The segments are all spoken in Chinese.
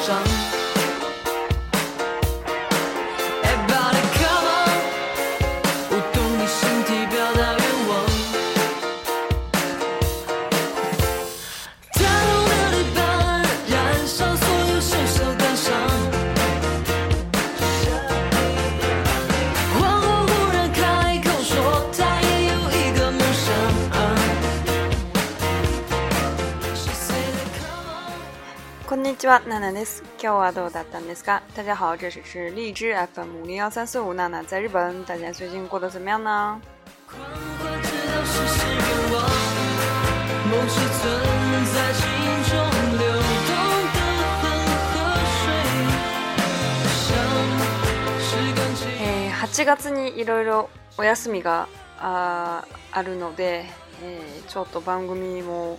上。は、娜娜です。今日はどうだったんですか大家好，这里是荔枝 FM 零幺三四五，娜娜在日本，大家最近过得怎么样呢？8月にいろいろお休みがあるので、えー、ちょっと番組も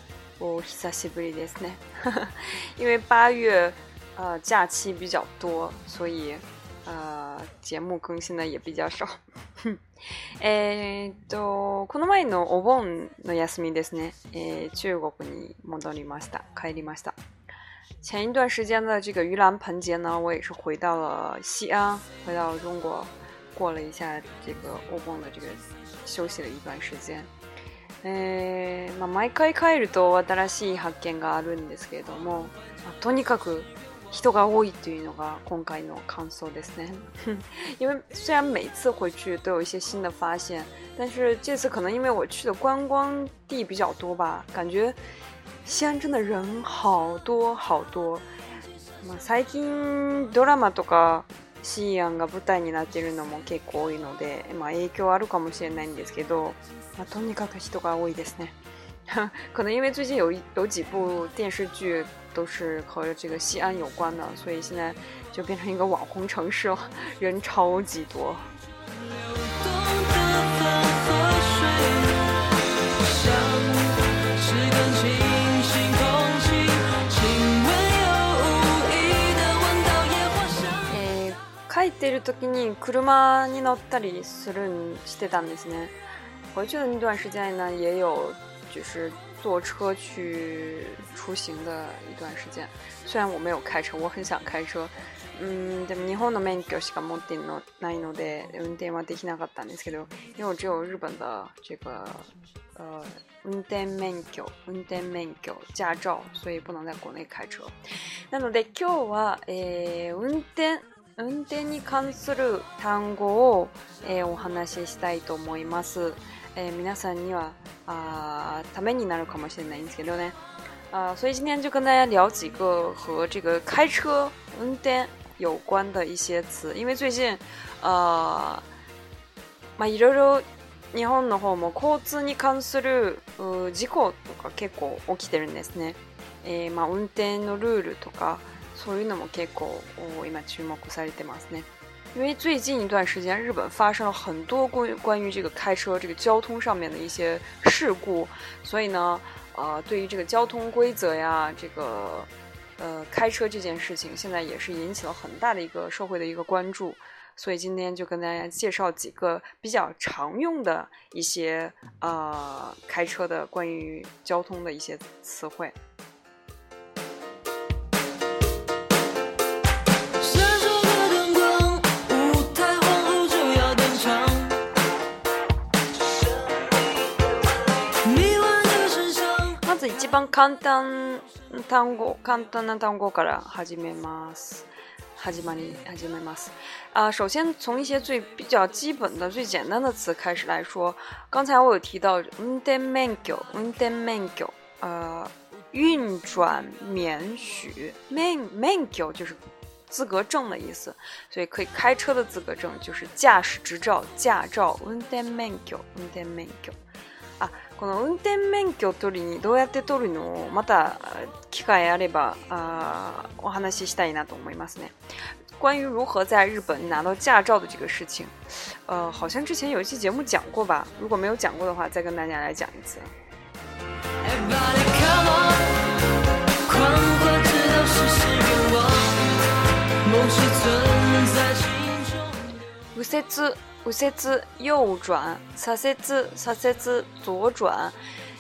是在西伯利亚，因为八月，呃，假期比较多，所以，呃，节目更新的也比较少。え っとこの前のお盆の休みですね。え、中国に戻りました。帰りました。前一段时间的这个盂兰盆节呢，我也是回到了西安，回到中国，过了一下这个お盆的这个休息了一段时间。えーまあ、毎回帰ると新しい発見があるんですけれども、まあ、とにかく人が多いというのが今回の感想ですね。因为虽然每次回去都有一些新的发现，但是这次可能因为我去的观光地比较多吧，感觉西安真的人好多好多。まあ、最近ドラマとかシーアンが舞台になってるのも結構多いので、まあ、影響あるかもしれないんですけど、まあ、とにかく人が多いですね。可能因为最近有有几部电视剧都是和这个西安有关的，所以现在就变成一个网红城市了，人超级多。てる時に車に乗ったりするしてたんですね。回去的那段时间呢，也有就是坐车去出行的一段时间。虽然我没有开车，我很想开车。嗯，でも日本の免許しか持ってないので運転はできなかったんですけど、因为我只有日本的这个呃運転免許、運転免許、驾照，所以不能在国内开车。なので今日は、えー、運転運転に関する単語を、えー、お話ししたいと思います。えー、皆さんにはあためになるかもしれないんですけどね。あ所以今天就跟大家聊几个和这个开车、運転有关的一些词，因为最近，あまあいろいろ日本の方も交通に関する事故とか結構起きてるんですね。えー、まあ運転のルールとか。因为最近一段时间，日本发生了很多关关于这个开车、这个交通上面的一些事故，所以呢，呃，对于这个交通规则呀，这个呃开车这件事情，现在也是引起了很大的一个社会的一个关注。所以今天就跟大家介绍几个比较常用的一些呃开车的关于交通的一些词汇。一番簡単単語、簡単な単語から始めます。始まり始めます。啊，首先从一些最比较基本的、最简单的词开始来说。刚才我有提到運転免許、運転免許。呃，运转免許、免免許就是资格证的意思，所以可以开车的资格证就是驾驶执照、驾照。運転免許、運転免許。この運転免許を取りにどうやって取るのをまた機会あればあお話ししたいなと思いますね。关于如何在日本拿到驾照的这个事情，呃，好像之前有一期节目讲过吧？如果没有讲过的话，再跟大家来讲一次。右折右折、右转、左折、左折、左转。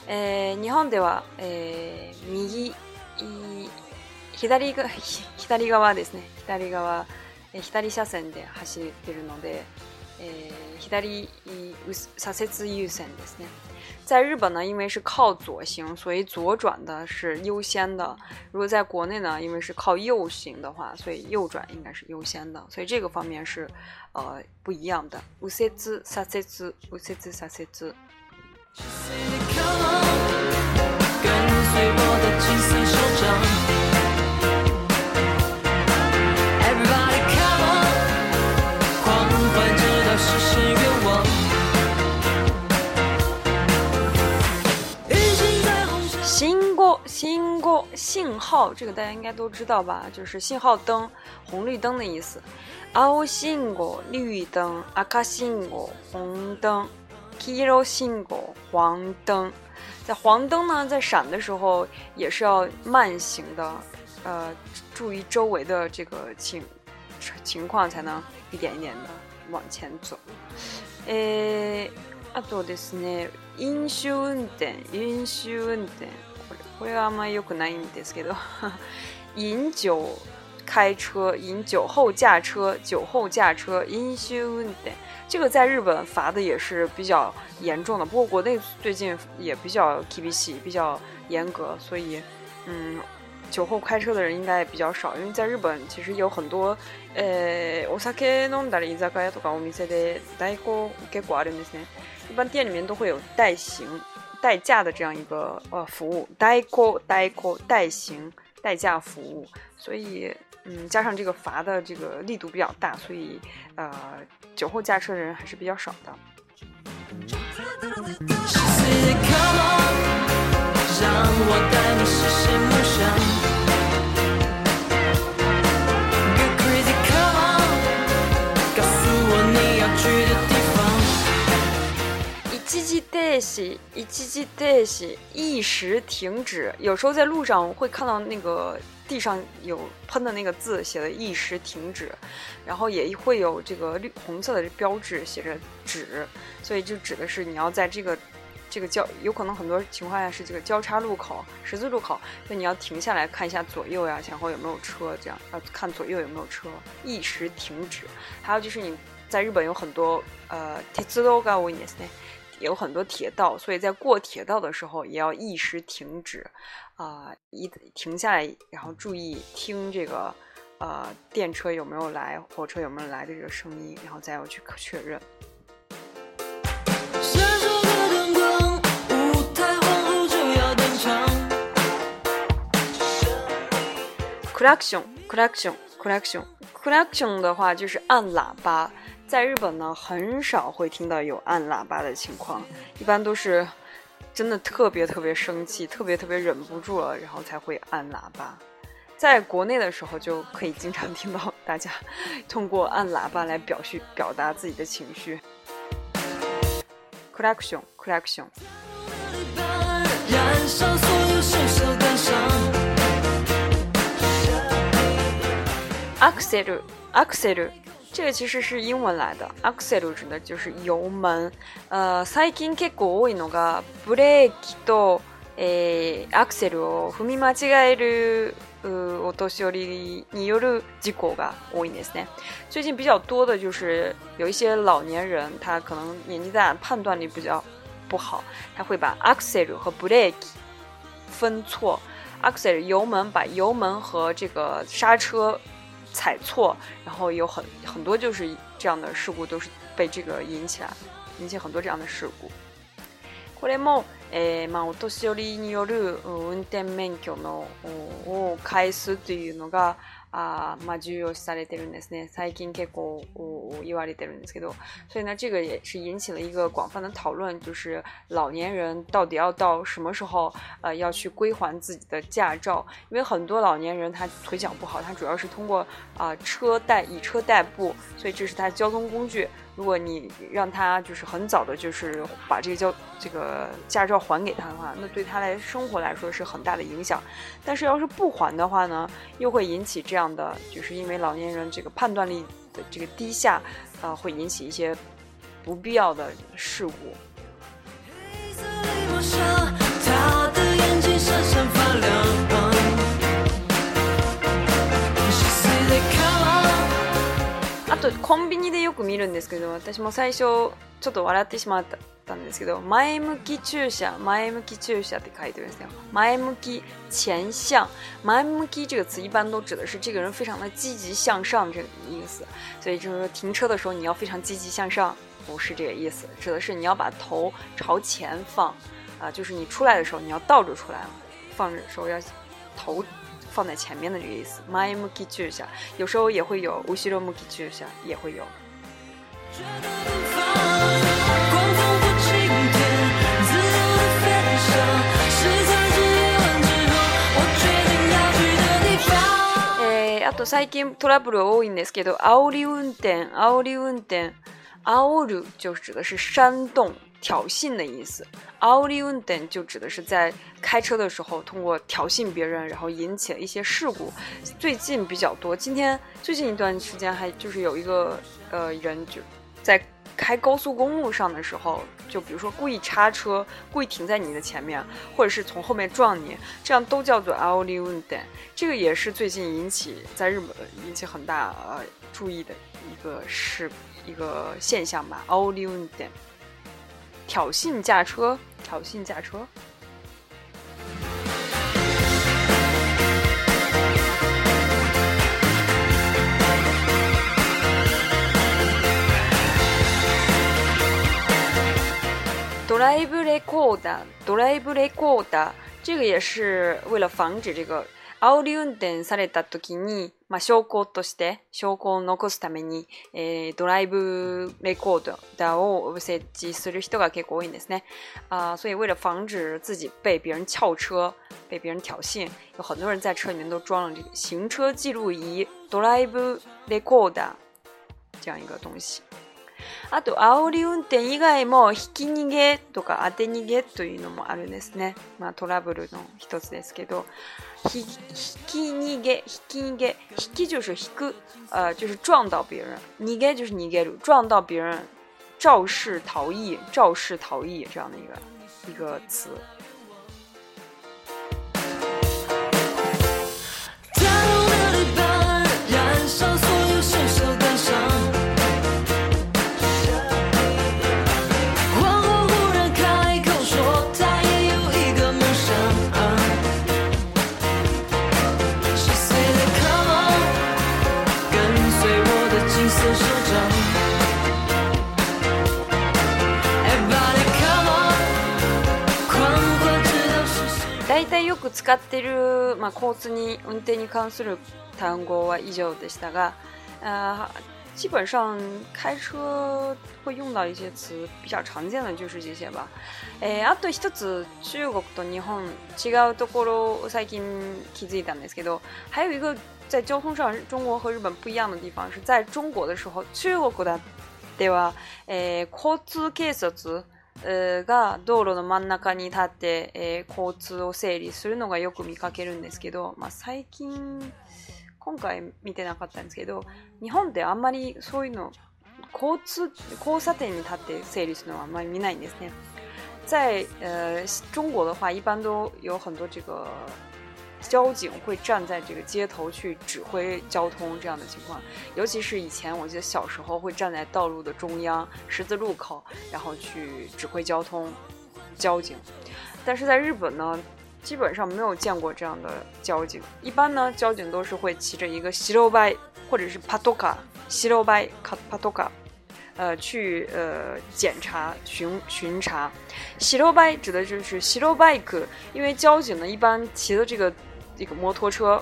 えー、日本では、えー、右、左が 左側ですね。左側、えー、左車線で走ってるので、呃，左转的优先的。在日本呢，因为是靠左行，所以左转的是优先的。如果在国内呢，因为是靠右行的话，所以右转应该是优先的。所以这个方面是呃不一样的。右转，左转，右转，左转。愿望。星过星过信号，这个大家应该都知道吧？就是信号灯，红绿灯的意思。阿乌信过绿灯，阿卡信过红灯，Kiro 信过黄灯。在黄灯呢，在闪的时候也是要慢行的，呃，注意周围的这个情情况，才能一点一点的。往前走。诶，あとですね，饮酒운 전， 饮酒運転，これこれはあまりよくないみですけど，饮 酒开车，饮酒后驾车，酒后驾车，饮酒運転，这个在日本罚的也是比较严重的，不过国内最近也比较 TPC，比较严格，所以，嗯。酒后开车的人应该也比较少，因为在日本其实有很多，呃，一般店里面都会有代行、代驾的这样一个呃服务，代扣、代扣、代行、代驾服务。所以，嗯，加上这个罚的这个力度比较大，所以呃，酒后驾车的人还是比较少的。deki，一叽叽 d e i i 一时停止。有时候在路上会看到那个地上有喷的那个字，写的“一时停止”，然后也会有这个绿红色的标志写着“止”，所以就指的是你要在这个这个交，有可能很多情况下是这个交叉路口、十字路口，那你要停下来看一下左右呀、前后有没有车，这样要看左右有没有车。一时停止。还有就是你在日本有很多呃 t e z o k a w i n e s 有很多铁道，所以在过铁道的时候也要一时停止，啊，一停下来，然后注意听这个，呃，电车有没有来，火车有没有来的这个声音，然后再要去确认。Collection，Collection，Collection，Collection 的话就是按喇叭。在日本呢，很少会听到有按喇叭的情况，一般都是真的特别特别生气，特别特别忍不住了，然后才会按喇叭。在国内的时候，就可以经常听到大家 通过按喇叭来表示表达自己的情绪。Correction，Correction。Acceler，Acceler。这个其实是英文来的，accel 指的就是油门。呃，最近結構多いのがブレーキとえ、accel を踏み間違えるうお年寄りによる事故が多いですね。最近比较多的就是有一些老年人，他可能年纪大，判断力比较不好，他会把 accel 和 brake 分错，accel 油门把油门和这个刹车。踩错，然后有很很多就是这样的事故，都是被这个引起来，引起很多这样的事故。これも、えまあ、お年寄りによる運転免許のを返すというのが。啊，あ重要視されてるんですね。最近結構を言われてるんですけど、所以呢，这个也是引起了一个广泛的讨论，就是老年人到底要到什么时候，呃，要去归还自己的驾照？因为很多老年人他腿脚不好，他主要是通过啊车代以车代步，所以这是他交通工具。如果你让他就是很早的，就是把这个交这个驾照还给他的话，那对他来生活来说是很大的影响。但是要是不还的话呢，又会引起这样的，就是因为老年人这个判断力的这个低下，啊，会引起一些不必要的事故。とコンビニでよく見るんですけど私も最初ちょっと笑ってしまったんですけど前向き注射前向き注射って書いてるんですよ前向き前向前向き这个词一般都指的是这个人非常的积极向上这个意思所以就是说停车的时候你要非常积极向上不是这个意思指的是你要把头朝前放啊、就是你出来的时候你要倒着出来放着手要头放在前面的这个意思，my m o k e juice 有时候也会有，乌西洛 m o n k e juice 也会有。あと最近トラブル多いんですけど、煽り運転、煽り運転、煽る就指的是山洞。挑衅的意思 a l l i o n d e n 就指的是在开车的时候通过挑衅别人，然后引起了一些事故。最近比较多，今天最近一段时间还就是有一个呃人，就在开高速公路上的时候，就比如说故意插车、故意停在你的前面，或者是从后面撞你，这样都叫做 a l l i o n d e n 这个也是最近引起在日本引起很大呃注意的一个事一个现象吧 a l l i o n d e n 挑衅驾车，挑衅驾车。Drive recorder，drive recorder，这个也是为了防止这个。まあ、証拠として証拠を残すために、えー、ドライブレコーダーを設置する人が結構多いんですね。啊、呃，所以为了防止自己被别人撬车、被别人挑衅，有很多人在车里面都装了这个行车记录仪、ドライブレコーダー这样一个东西。あと煽り運転以外もひき逃げとか当て逃げというのもあるんですね、まあ、トラブルの一つですけどひき逃げひき逃げひき就是引く呃就是撞到别人逃げ就是逃げる撞到别人肇事逃逸肇事逃逸这样的一个一个词。使ってる、まあ、交通に運転に関する単語は以上でしたが、あ基本上開車会用到一些词，比较常见的就是这些吧。えー、あと一つ中国と日本違うところ最近気づいたんですけど、还有一个在交通上中国和日本不一样的地方是在中国的时候，中国的では、えー、交通警察が道路の真ん中に立って、えー、交通を整理するのがよく見かけるんですけど、まあ、最近今回見てなかったんですけど日本ってあんまりそういうの交通交差点に立って整理するのはあんまり見ないんですね。在呃中国的话，一般都有很多这个交警会站在这个街头去指挥交通，这样的情况，尤其是以前，我记得小时候会站在道路的中央十字路口，然后去指挥交通，交警。但是在日本呢，基本上没有见过这样的交警。一般呢，交警都是会骑着一个西ロ拜或者是帕托卡西シ拜卡帕托卡。呃，去呃检查巡巡查。西ロ拜指的就是西ロ拜克，因为交警呢一般骑的这个。一个摩托车，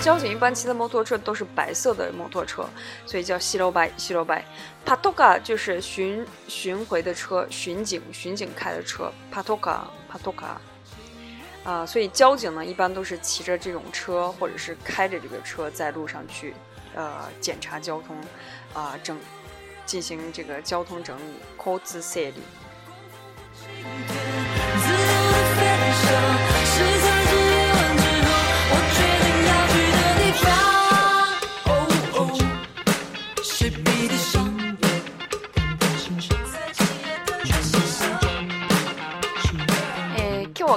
交警一般骑的摩托车都是白色的摩托车，所以叫西罗白西罗白。Patoka 就是巡巡回的车，巡警巡警开的车。Patoka Patoka，啊，所以交警呢一般都是骑着这种车，或者是开着这个车在路上去呃检查交通啊整进行这个交通整理，s 自塞的。day.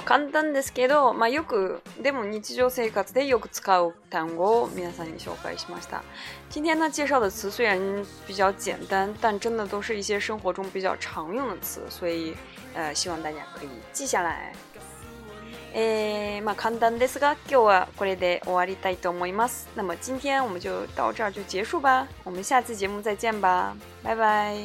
簡単ですけど、まあ、よくでも日常生活でよく使う単語を皆さんに紹介しました。今日の介绍的词虽然比较简单，但真的都是一些生活中比较常用的词，所以呃希望大家可以记下来。えー、まあ簡単ですが、今日はこれで終わりたいと思います。那么今天我们就到这儿就结束吧，我们下次节目再见吧，拜拜。